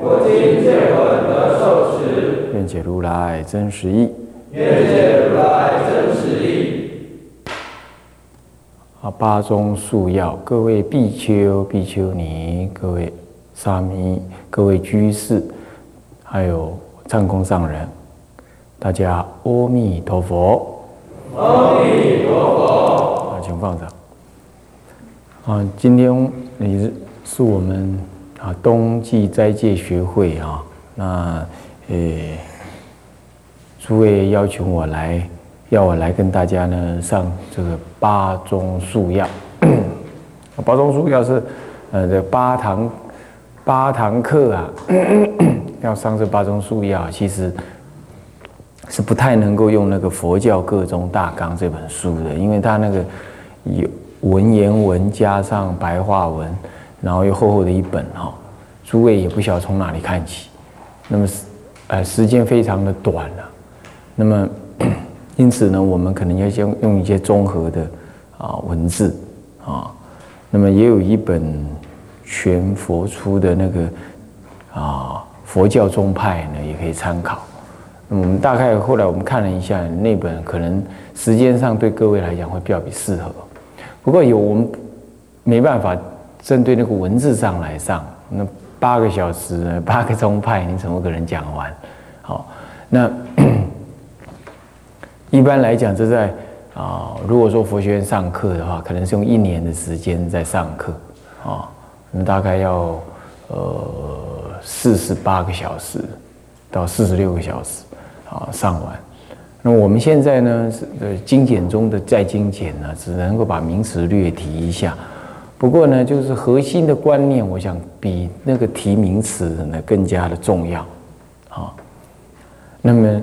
我今见闻得受持，愿解如来真实义。愿解如来真实义。啊，八宗素要，各位比丘、比丘尼，各位沙弥，各位居士，还有唱功上人，大家阿弥陀佛。阿弥陀佛。啊，请放上。啊，今天你是是我们啊冬季斋戒学会啊，那呃，诸位邀请我来，要我来跟大家呢上这个八宗束要。八宗束要是呃这八堂八堂课啊，要上这八宗束要，其实是不太能够用那个佛教各宗大纲这本书的，因为它那个有。文言文加上白话文，然后又厚厚的一本哈，诸位也不晓得从哪里看起，那么呃时间非常的短了，那么因此呢，我们可能要先用一些综合的啊文字啊，那么也有一本全佛出的那个啊佛教宗派呢，也可以参考。那么我们大概后来我们看了一下那本，可能时间上对各位来讲会比较比适合。不过有我们没办法针对那个文字上来上，那八个小时八个宗派，你怎么可能讲完？好，那 一般来讲，这在啊，如果说佛学院上课的话，可能是用一年的时间在上课啊，那大概要呃四十八个小时到四十六个小时啊上完。那我们现在呢，是呃精简中的再精简呢，只能够把名词略提一下。不过呢，就是核心的观念，我想比那个提名词呢更加的重要。啊，那么，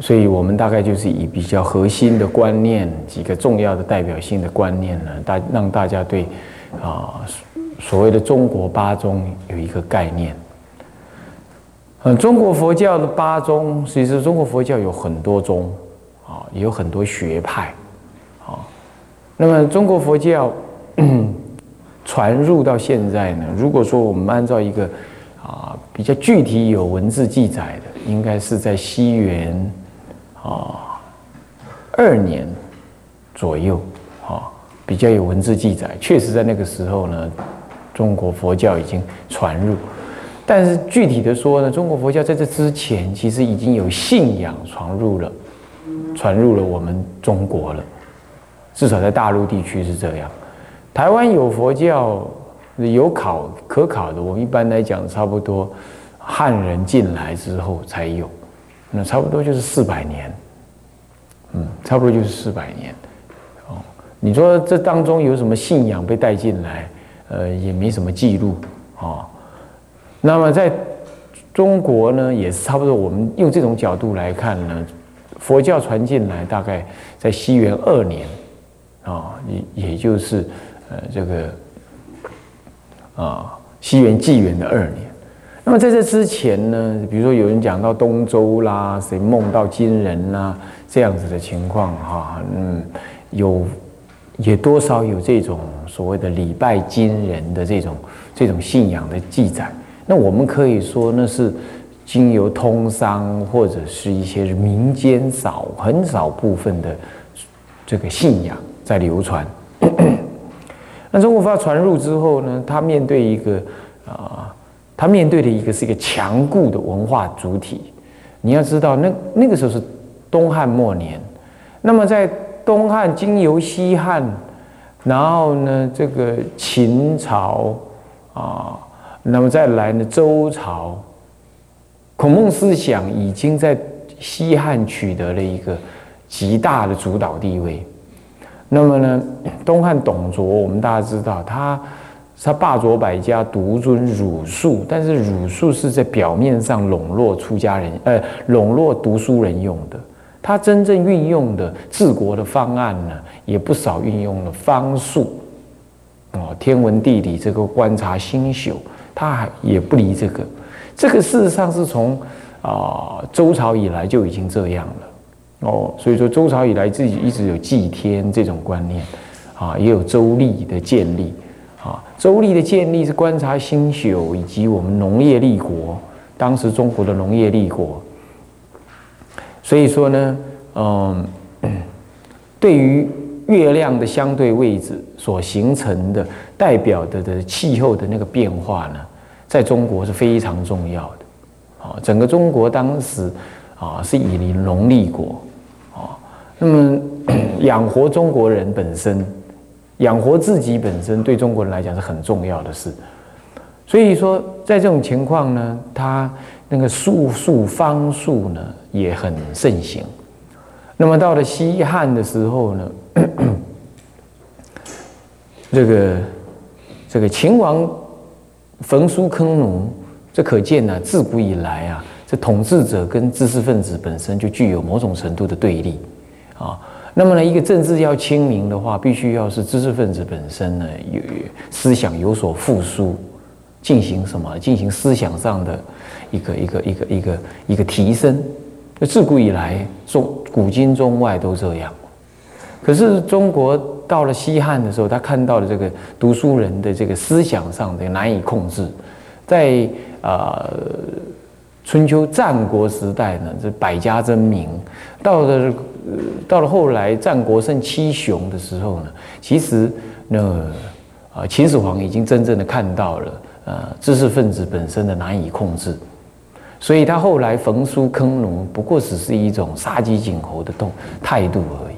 所以我们大概就是以比较核心的观念，几个重要的代表性的观念呢，大让大家对啊所谓的中国八宗有一个概念。嗯，中国佛教的八宗，其实中国佛教有很多宗，啊，也有很多学派，啊，那么中国佛教传入到现在呢，如果说我们按照一个啊比较具体有文字记载的，应该是在西元啊二年左右，啊，比较有文字记载，确实在那个时候呢，中国佛教已经传入。但是具体的说呢，中国佛教在这之前其实已经有信仰传入了，传入了我们中国了，至少在大陆地区是这样。台湾有佛教，有考可考的，我们一般来讲差不多汉人进来之后才有，那差不多就是四百年，嗯，差不多就是四百年。哦，你说这当中有什么信仰被带进来？呃，也没什么记录啊。那么在中国呢，也是差不多。我们用这种角度来看呢，佛教传进来大概在西元二年，啊，也也就是呃这个啊西元纪元的二年。那么在这之前呢，比如说有人讲到东周啦，谁梦到金人啦这样子的情况哈，嗯，有也多少有这种所谓的礼拜金人的这种这种信仰的记载。那我们可以说，那是经由通商或者是一些民间少很少部分的这个信仰在流传。那中国佛教传入之后呢，他面对一个啊，他面对的一个是一个强固的文化主体。你要知道，那那个时候是东汉末年，那么在东汉经由西汉，然后呢，这个秦朝啊。那么再来呢？周朝，孔孟思想已经在西汉取得了一个极大的主导地位。那么呢，东汉董卓，我们大家知道，他他罢黜百家，独尊儒术，但是儒术是在表面上笼络出家人，呃，笼络读书人用的。他真正运用的治国的方案呢，也不少运用了方术，哦，天文地理这个观察星宿，他还也不离这个。这个事实上是从啊周朝以来就已经这样了，哦，所以说周朝以来自己一直有祭天这种观念，啊，也有周历的建立。啊，周历的建立是观察星宿以及我们农业立国，当时中国的农业立国。所以说呢，嗯，对于月亮的相对位置所形成的代表的的气候的那个变化呢，在中国是非常重要的。啊，整个中国当时啊是以农立国，那么 养活中国人本身。养活自己本身对中国人来讲是很重要的事，所以说在这种情况呢，他那个术数方术呢也很盛行。那么到了西汉的时候呢，这个这个秦王焚书坑儒，这可见呢，自古以来啊，这统治者跟知识分子本身就具有某种程度的对立啊。那么呢，一个政治要清明的话，必须要是知识分子本身呢有思想有所复苏，进行什么？进行思想上的一个一个一个一个一个提升。自古以来，中古今中外都这样。可是中国到了西汉的时候，他看到了这个读书人的这个思想上的难以控制，在啊。春秋战国时代呢，这百家争鸣；到了到了后来战国胜七雄的时候呢，其实那啊秦始皇已经真正的看到了呃知识分子本身的难以控制，所以他后来焚书坑儒不过只是一种杀鸡儆猴的动态度而已。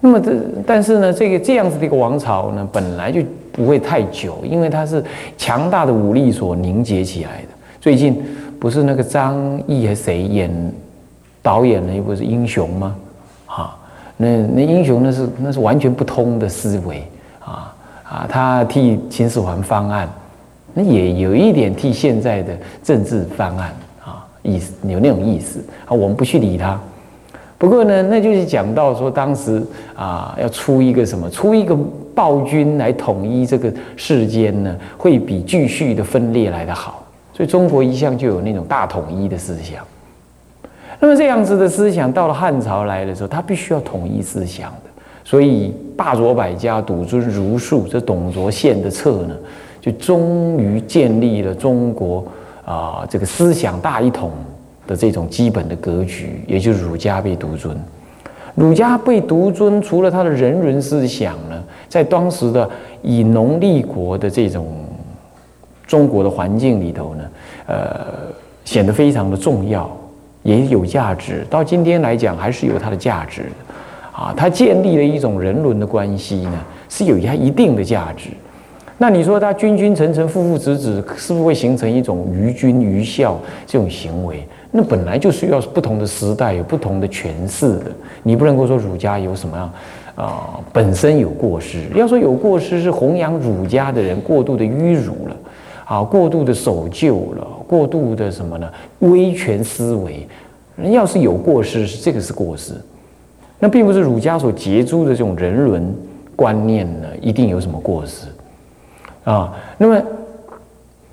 那么这但是呢，这个这样子的一个王朝呢，本来就不会太久，因为它是强大的武力所凝结起来的。最近。不是那个张译还谁演导演了一部是英雄吗？那那英雄那是那是完全不通的思维啊啊！他替秦始皇方案，那也有一点替现在的政治方案啊意思有那种意思啊。我们不去理他。不过呢，那就是讲到说当时啊要出一个什么，出一个暴君来统一这个世间呢，会比继续的分裂来的好。所以中国一向就有那种大统一的思想，那么这样子的思想到了汉朝来的时候，他必须要统一思想的，所以罢黜百家，独尊儒术，这董卓献的策呢，就终于建立了中国啊这个思想大一统的这种基本的格局，也就是儒家被独尊。儒家被独尊，除了他的人伦思想呢，在当时的以农立国的这种。中国的环境里头呢，呃，显得非常的重要，也有价值。到今天来讲，还是有它的价值的啊。它建立了一种人伦的关系呢，是有它一定的价值。那你说它君君臣臣父父子子，是不是会形成一种愚君愚孝这种行为？那本来就需要不同的时代有不同的诠释的。你不能够说儒家有什么样啊，本身有过失。要说有过失，是弘扬儒家的人过度的迂儒了。啊，过度的守旧了，过度的什么呢？威权思维，人要是有过失，是这个是过失，那并不是儒家所结出的这种人伦观念呢，一定有什么过失啊。那么，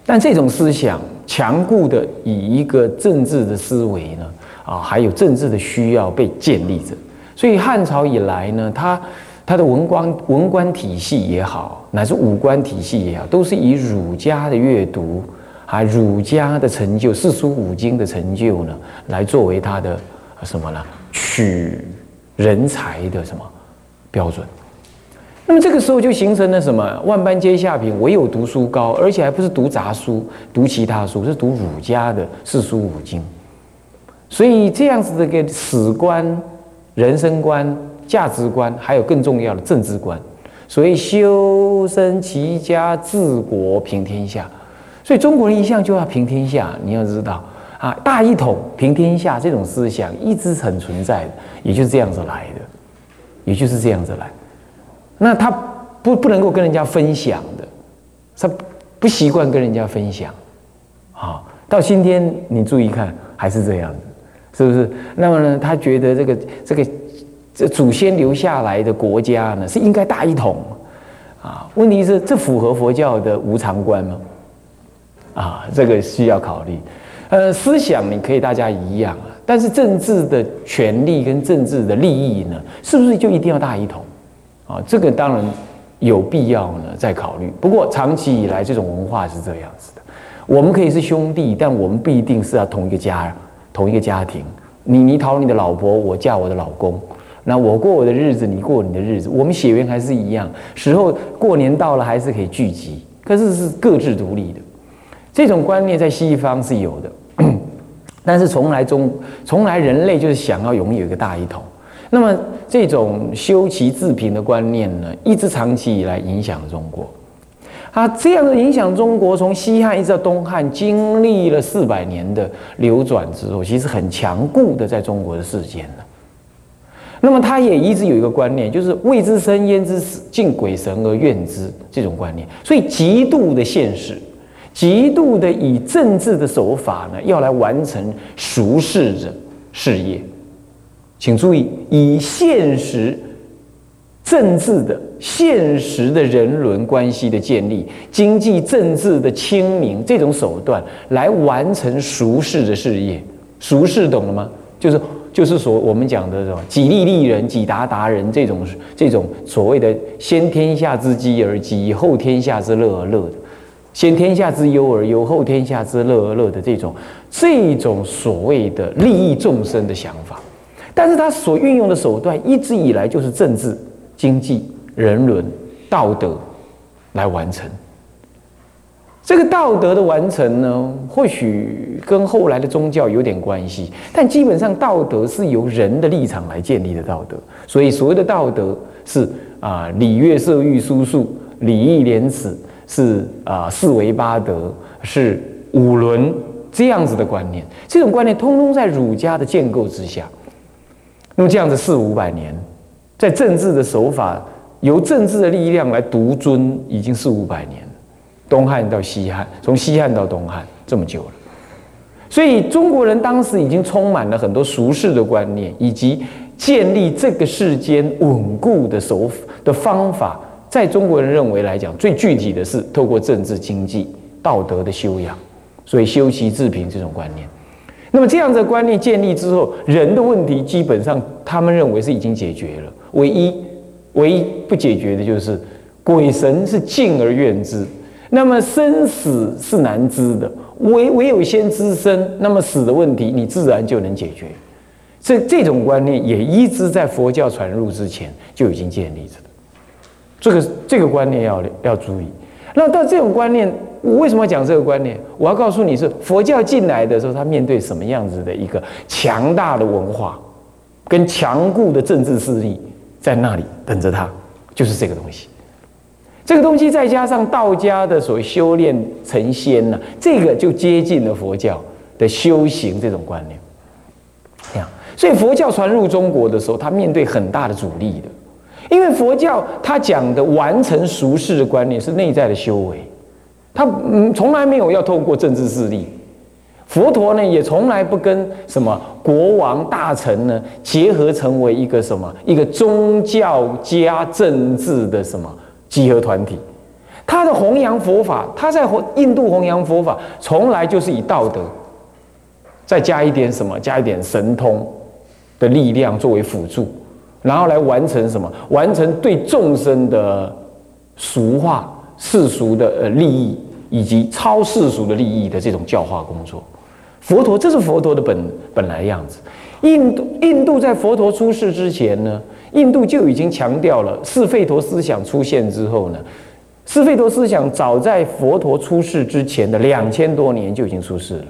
但这种思想强固的以一个政治的思维呢，啊，还有政治的需要被建立着，所以汉朝以来呢，它。他的文官文官体系也好，乃至武官体系也好，都是以儒家的阅读啊、儒家的成就、四书五经的成就呢，来作为他的什么呢？取人才的什么标准？那么这个时候就形成了什么？万般皆下品，唯有读书高，而且还不是读杂书、读其他书，是读儒家的四书五经。所以这样子的个史观、人生观。价值观还有更重要的政治观，所以修身齐家治国平天下，所以中国人一向就要平天下。你要知道啊，大一统平天下这种思想一直很存在的，也就是这样子来的，也就是这样子来。那他不不能够跟人家分享的他不习惯跟人家分享，啊，到今天你注意看还是这样子，是不是？那么呢，他觉得这个这个这祖先留下来的国家呢是应该大一统，啊，问题是这符合佛教的无常观吗？啊，这个需要考虑。呃，思想你可以大家一样啊，但是政治的权利跟政治的利益呢，是不是就一定要大一统？啊，这个当然有必要呢，再考虑。不过长期以来，这种文化是这样子的：我们可以是兄弟，但我们不一定是要同一个家、同一个家庭。你你讨你的老婆，我嫁我的老公，那我过我的日子，你过你的日子，我们血缘还是一样。时候过年到了，还是可以聚集，可是是各自独立的。这种观念在西方是有的，但是从来中从来人类就是想要拥有一个大一统。那么这种修齐治平的观念呢，一直长期以来影响中国。啊，这样的影响中国，从西汉一直到东汉，经历了四百年的流转之后，其实很强固的在中国的世间了。那么他也一直有一个观念，就是未知生焉知死，敬鬼神而怨之这种观念，所以极度的现实。极度的以政治的手法呢，要来完成俗世的事业，请注意，以现实政治的现实的人伦关系的建立，经济政治的清明这种手段来完成俗世的事业。俗世懂了吗？就是就是所我们讲的这种己利利人，己达达人这种这种所谓的先天下之饥而饥，后天下之乐而乐的。先天下之忧而忧，后天下之乐而乐的这种这种所谓的利益众生的想法，但是他所运用的手段一直以来就是政治、经济、人伦、道德来完成。这个道德的完成呢，或许跟后来的宗教有点关系，但基本上道德是由人的立场来建立的道德。所以所谓的道德是啊，礼乐射御书数、礼义廉耻。是啊，四维八德是五伦这样子的观念，这种观念通通在儒家的建构之下。那么这样子四五百年，在政治的手法由政治的力量来独尊，已经四五百年，东汉到西汉，从西汉到东汉这么久了。所以中国人当时已经充满了很多俗世的观念，以及建立这个世间稳固的手的方法。在中国人认为来讲，最具体的是透过政治、经济、道德的修养，所以修齐治平这种观念。那么这样的观念建立之后，人的问题基本上他们认为是已经解决了。唯一唯一不解决的就是鬼神是敬而怨之，那么生死是难知的，唯唯有先知生，那么死的问题你自然就能解决。这这种观念也一直在佛教传入之前就已经建立着的。这个这个观念要要注意。那到这种观念，我为什么要讲这个观念？我要告诉你是佛教进来的时候，他面对什么样子的一个强大的文化，跟强固的政治势力在那里等着他，就是这个东西。这个东西再加上道家的所修炼成仙呢，这个就接近了佛教的修行这种观念。这样，所以佛教传入中国的时候，他面对很大的阻力的。因为佛教他讲的完成俗世的观念是内在的修为，他嗯从来没有要透过政治势力，佛陀呢也从来不跟什么国王大臣呢结合成为一个什么一个宗教加政治的什么集合团体，他的弘扬佛法，他在印度弘扬佛法从来就是以道德，再加一点什么加一点神通的力量作为辅助。然后来完成什么？完成对众生的俗化、世俗的呃利益，以及超世俗的利益的这种教化工作。佛陀，这是佛陀的本本来样子。印度，印度在佛陀出世之前呢，印度就已经强调了是吠陀思想出现之后呢，是吠陀思想早在佛陀出世之前的两千多年就已经出世了。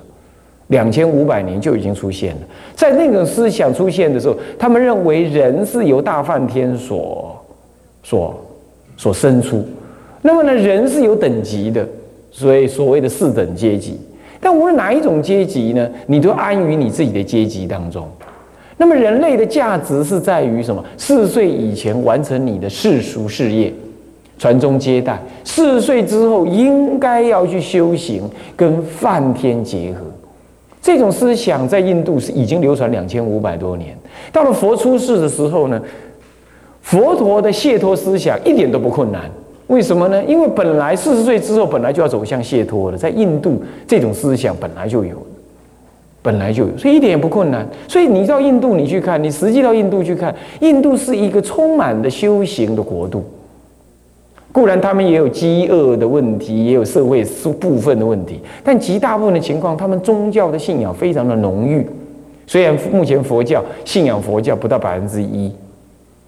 两千五百年就已经出现了，在那种思想出现的时候，他们认为人是由大梵天所、所、所生出。那么呢，人是有等级的，所以所谓的四等阶级。但无论哪一种阶级呢，你都安于你自己的阶级当中。那么人类的价值是在于什么？四十岁以前完成你的世俗事业，传宗接代。四十岁之后应该要去修行，跟梵天结合。这种思想在印度是已经流传两千五百多年。到了佛出世的时候呢，佛陀的解脱思想一点都不困难。为什么呢？因为本来四十岁之后本来就要走向解脱了，在印度这种思想本来就有，本来就有，所以一点也不困难。所以你到印度你去看，你实际到印度去看，印度是一个充满的修行的国度。固然他们也有饥饿的问题，也有社会部分的问题，但极大部分的情况，他们宗教的信仰非常的浓郁。虽然目前佛教信仰佛教不到百分之一，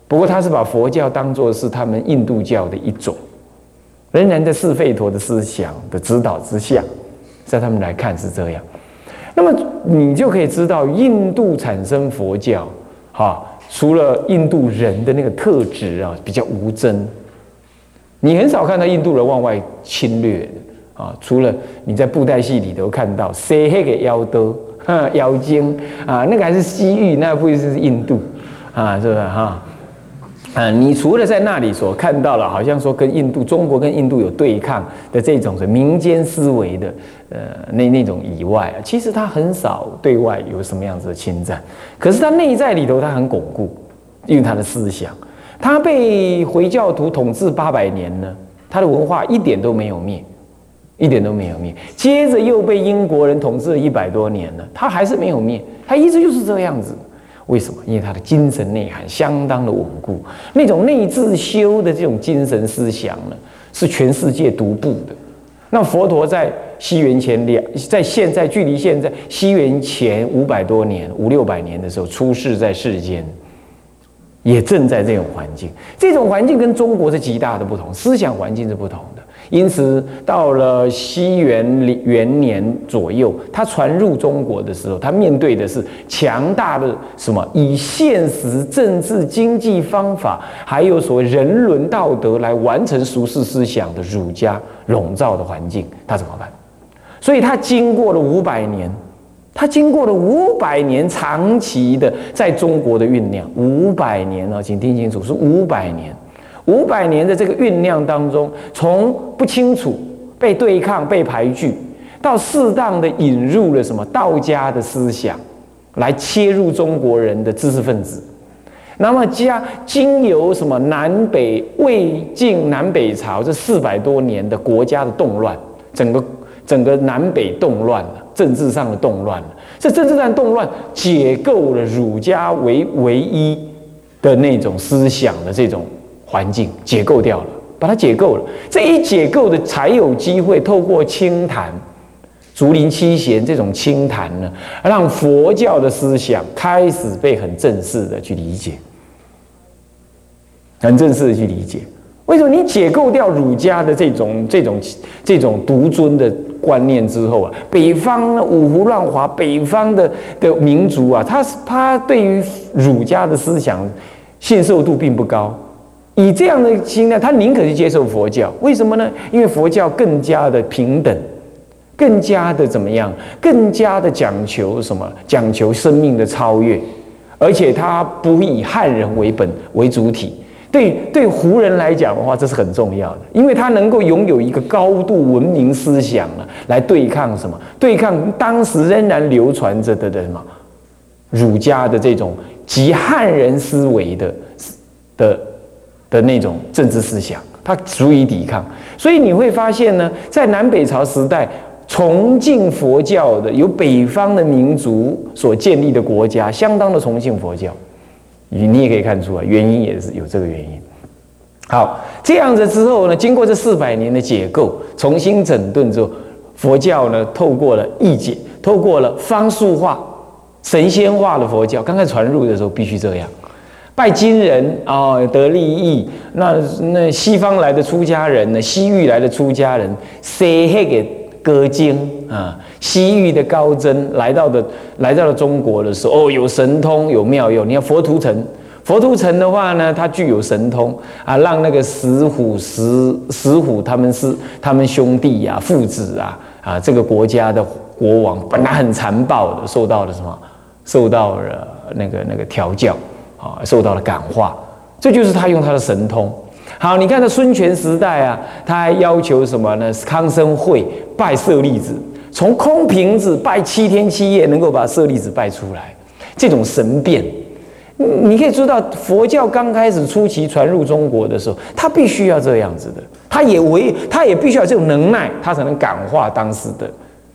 不过他是把佛教当作是他们印度教的一种。仍然在四吠陀的思想的指导之下，在他们来看是这样。那么你就可以知道，印度产生佛教，哈，除了印度人的那个特质啊，比较无争，你很少看到印度人往外侵略的啊。除了你在布袋戏里头看到塞黑给妖多 妖精啊，那个还是西域，那不一定是印度啊，是不是哈？啊，你除了在那里所看到了，好像说跟印度、中国跟印度有对抗的这种是民间思维的，呃，那那种以外，其实他很少对外有什么样子的侵占。可是他内在里头，他很巩固，因为他的思想，他被回教徒统治八百年呢，他的文化一点都没有灭，一点都没有灭。接着又被英国人统治了一百多年了，他还是没有灭，他一直就是这样子。为什么？因为他的精神内涵相当的稳固，那种内自修的这种精神思想呢，是全世界独步的。那佛陀在西元前两，在现在距离现在西元前五百多年、五六百年的时候出世在世间，也正在这种环境。这种环境跟中国是极大的不同，思想环境是不同。因此，到了西元元年左右，他传入中国的时候，他面对的是强大的什么？以现实政治经济方法，还有所谓人伦道德来完成俗世思想的儒家笼罩的环境，他怎么办？所以他经过了五百年，他经过了五百年长期的在中国的酝酿，五百年啊，请听清楚，是五百年。五百年的这个酝酿当中，从不清楚、被对抗、被排拒，到适当的引入了什么道家的思想，来切入中国人的知识分子，那么加经由什么南北魏晋南北朝这四百多年的国家的动乱，整个整个南北动乱了，政治上的动乱了，这政治上动乱解构了儒家为唯一的那种思想的这种。环境解构掉了，把它解构了。这一解构的，才有机会透过清谈、竹林七贤这种清谈呢，让佛教的思想开始被很正式的去理解，很正式的去理解。为什么你解构掉儒家的这种、这种、这种独尊的观念之后啊，北方五胡乱华，北方的的民族啊，他他对于儒家的思想信受度并不高。以这样的心态，他宁可去接受佛教，为什么呢？因为佛教更加的平等，更加的怎么样？更加的讲求什么？讲求生命的超越，而且他不以汉人为本为主体。对对，胡人来讲的话，这是很重要的，因为他能够拥有一个高度文明思想了，来对抗什么？对抗当时仍然流传着的的什么儒家的这种极汉人思维的的。的那种政治思想，它足以抵抗。所以你会发现呢，在南北朝时代，崇敬佛教的由北方的民族所建立的国家，相当的崇敬佛教。你你也可以看出来，原因也是有这个原因。好，这样子之后呢，经过这四百年的解构、重新整顿之后，佛教呢，透过了义解，透过了方术化、神仙化的佛教，刚开始传入的时候，必须这样。拜金人啊，得利益。那那西方来的出家人呢？西域来的出家人，塞黑给歌经啊。西域的高僧来到的，来到了中国的时候，哦，有神通，有妙用。你看佛图澄，佛图澄的话呢，他具有神通啊，让那个石虎、石石虎他们是他们兄弟呀、父子啊啊，这个国家的国王本来很残暴的，受到了什么？受到了那个那个调教。啊，受到了感化，这就是他用他的神通，好，你看到孙权时代啊，他还要求什么呢？康生会拜舍利子，从空瓶子拜七天七夜，能够把舍利子拜出来，这种神变。你可以知道，佛教刚开始初期传入中国的时候，他必须要这样子的，他也为他也必须要这种能耐，他才能感化当时的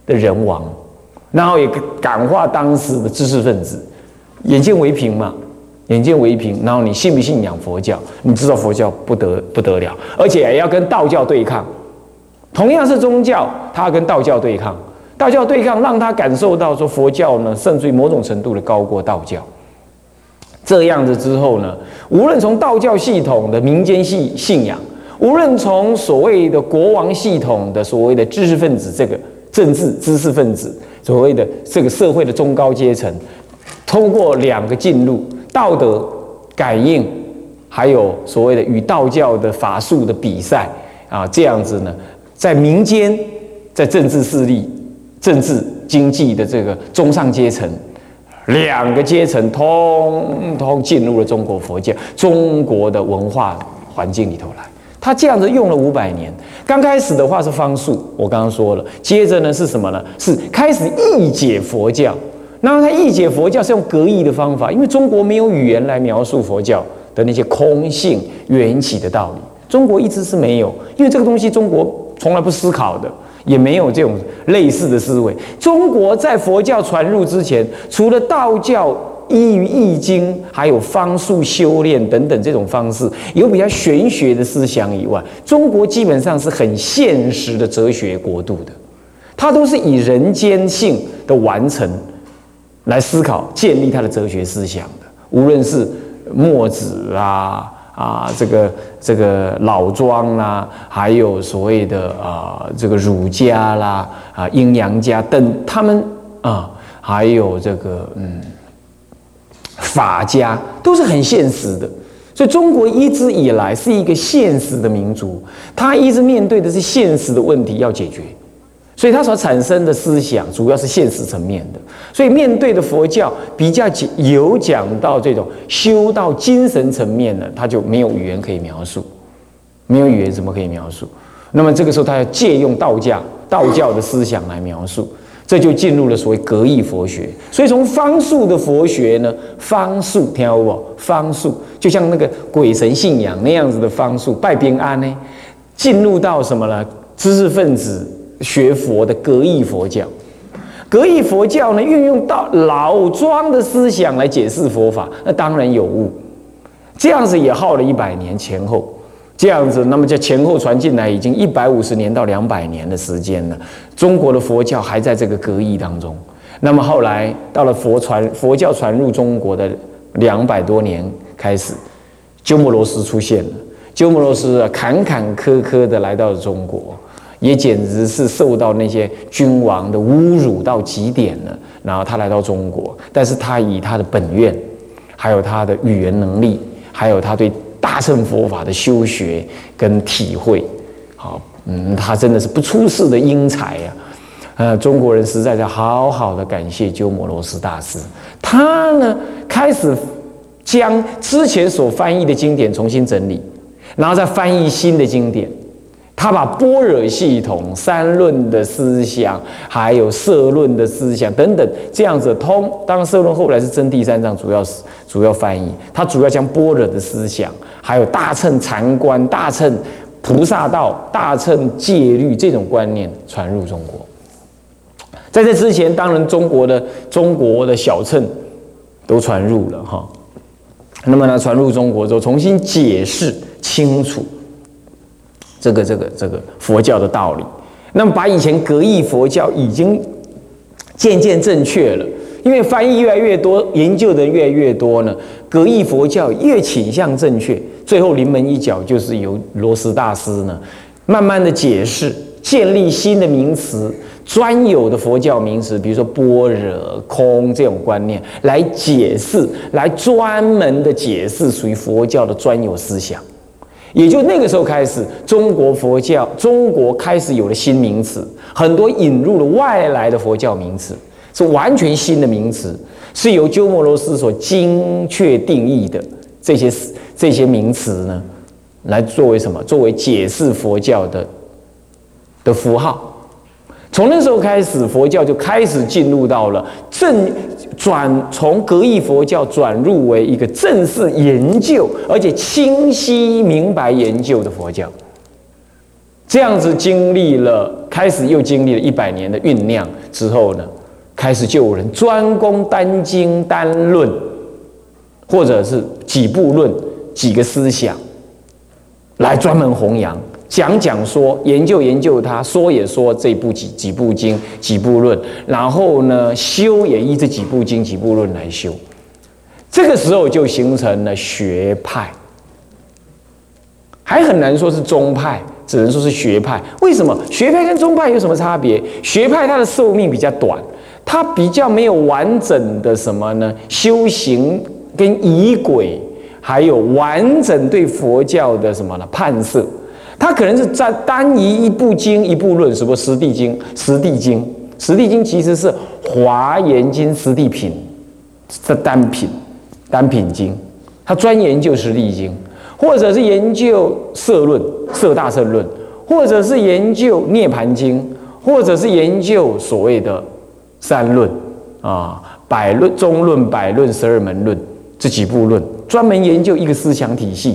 的人王，然后也感化当时的知识分子，眼见为凭嘛，眼见为凭，然后你信不信仰佛教？你知道佛教不得不得了，而且要跟道教对抗，同样是宗教，他要跟道教对抗，道教对抗让他感受到说佛教呢，甚至于某种程度的高过道教。这样子之后呢，无论从道教系统的民间信信仰，无论从所谓的国王系统的所谓的知识分子这个政治知识分子，所谓的这个社会的中高阶层，通过两个进入道德感应，还有所谓的与道教的法术的比赛啊，这样子呢，在民间，在政治势力、政治经济的这个中上阶层。两个阶层通通进入了中国佛教、中国的文化环境里头来。他这样子用了五百年。刚开始的话是方术，我刚刚说了。接着呢是什么呢？是开始译解佛教。那么他译解佛教是用格义的方法，因为中国没有语言来描述佛教的那些空性缘起的道理。中国一直是没有，因为这个东西中国从来不思考的。也没有这种类似的思维。中国在佛教传入之前，除了道教依于易经，还有方术修炼等等这种方式，有比较玄学的思想以外，中国基本上是很现实的哲学国度的。它都是以人间性的完成来思考、建立他的哲学思想的。无论是墨子啊。啊，这个这个老庄啦，还有所谓的啊，这个儒家啦，啊，阴阳家等，他们啊，还有这个嗯，法家都是很现实的。所以中国一直以来是一个现实的民族，他一直面对的是现实的问题要解决。所以它所产生的思想主要是现实层面的，所以面对的佛教比较有讲到这种修到精神层面的，它就没有语言可以描述，没有语言怎么可以描述？那么这个时候他要借用道教道教的思想来描述，这就进入了所谓格义佛学。所以从方术的佛学呢，方术听到不？方术就像那个鬼神信仰那样子的方术，拜边安呢，进入到什么呢？知识分子。学佛的格义佛教，格义佛教呢，运用到老庄的思想来解释佛法，那当然有误。这样子也耗了一百年前后，这样子，那么就前后传进来，已经一百五十年到两百年的时间了。中国的佛教还在这个格义当中。那么后来到了佛传佛教传入中国的两百多年开始，鸠摩罗什出现了。鸠摩罗什，坎坎坷坷的来到了中国。也简直是受到那些君王的侮辱到极点了。然后他来到中国，但是他以他的本愿，还有他的语言能力，还有他对大乘佛法的修学跟体会，好，嗯，他真的是不出世的英才呀。呃，中国人实在是好好的感谢鸠摩罗什大师。他呢，开始将之前所翻译的经典重新整理，然后再翻译新的经典。他把般若系统、三论的思想，还有社论的思想等等，这样子通。当然，社论后来是真第三章，主要是主要翻译。他主要将般若的思想，还有大乘禅观、大乘菩萨道、大乘戒律这种观念传入中国。在这之前，当然中国的中国的小乘都传入了哈。那么呢，传入中国之后，重新解释清楚。这个这个这个佛教的道理，那么把以前格义佛教已经渐渐正确了，因为翻译越来越多，研究的越来越多呢，格义佛教越倾向正确。最后临门一脚就是由罗斯大师呢，慢慢的解释，建立新的名词，专有的佛教名词，比如说般若空这种观念，来解释，来专门的解释属于佛教的专有思想。也就那个时候开始，中国佛教中国开始有了新名词，很多引入了外来的佛教名词，是完全新的名词，是由鸠摩罗什所精确定义的这些这些名词呢，来作为什么？作为解释佛教的的符号。从那时候开始，佛教就开始进入到了正转从格义佛教转入为一个正式研究，而且清晰明白研究的佛教。这样子经历了，开始又经历了一百年的酝酿之后呢，开始就有人专攻单经单论，或者是几部论、几个思想，来专门弘扬。讲讲说，研究研究它，说也说这部几几部经几部论，然后呢修也依这几部经几部论来修，这个时候就形成了学派，还很难说是宗派，只能说是学派。为什么学派跟宗派有什么差别？学派它的寿命比较短，它比较没有完整的什么呢？修行跟仪轨，还有完整对佛教的什么呢判设。他可能是在单一一部经一部论，什么《十地经》《十地经》《十地经》其实是《华严经》《十地品》的单品单品经，他专研究《十地经》，或者是研究《色论》《色大色论》，或者是研究《涅盘经》，或者是研究所谓的三论啊，百论、中论、百论、十二门论这几部论，专门研究一个思想体系。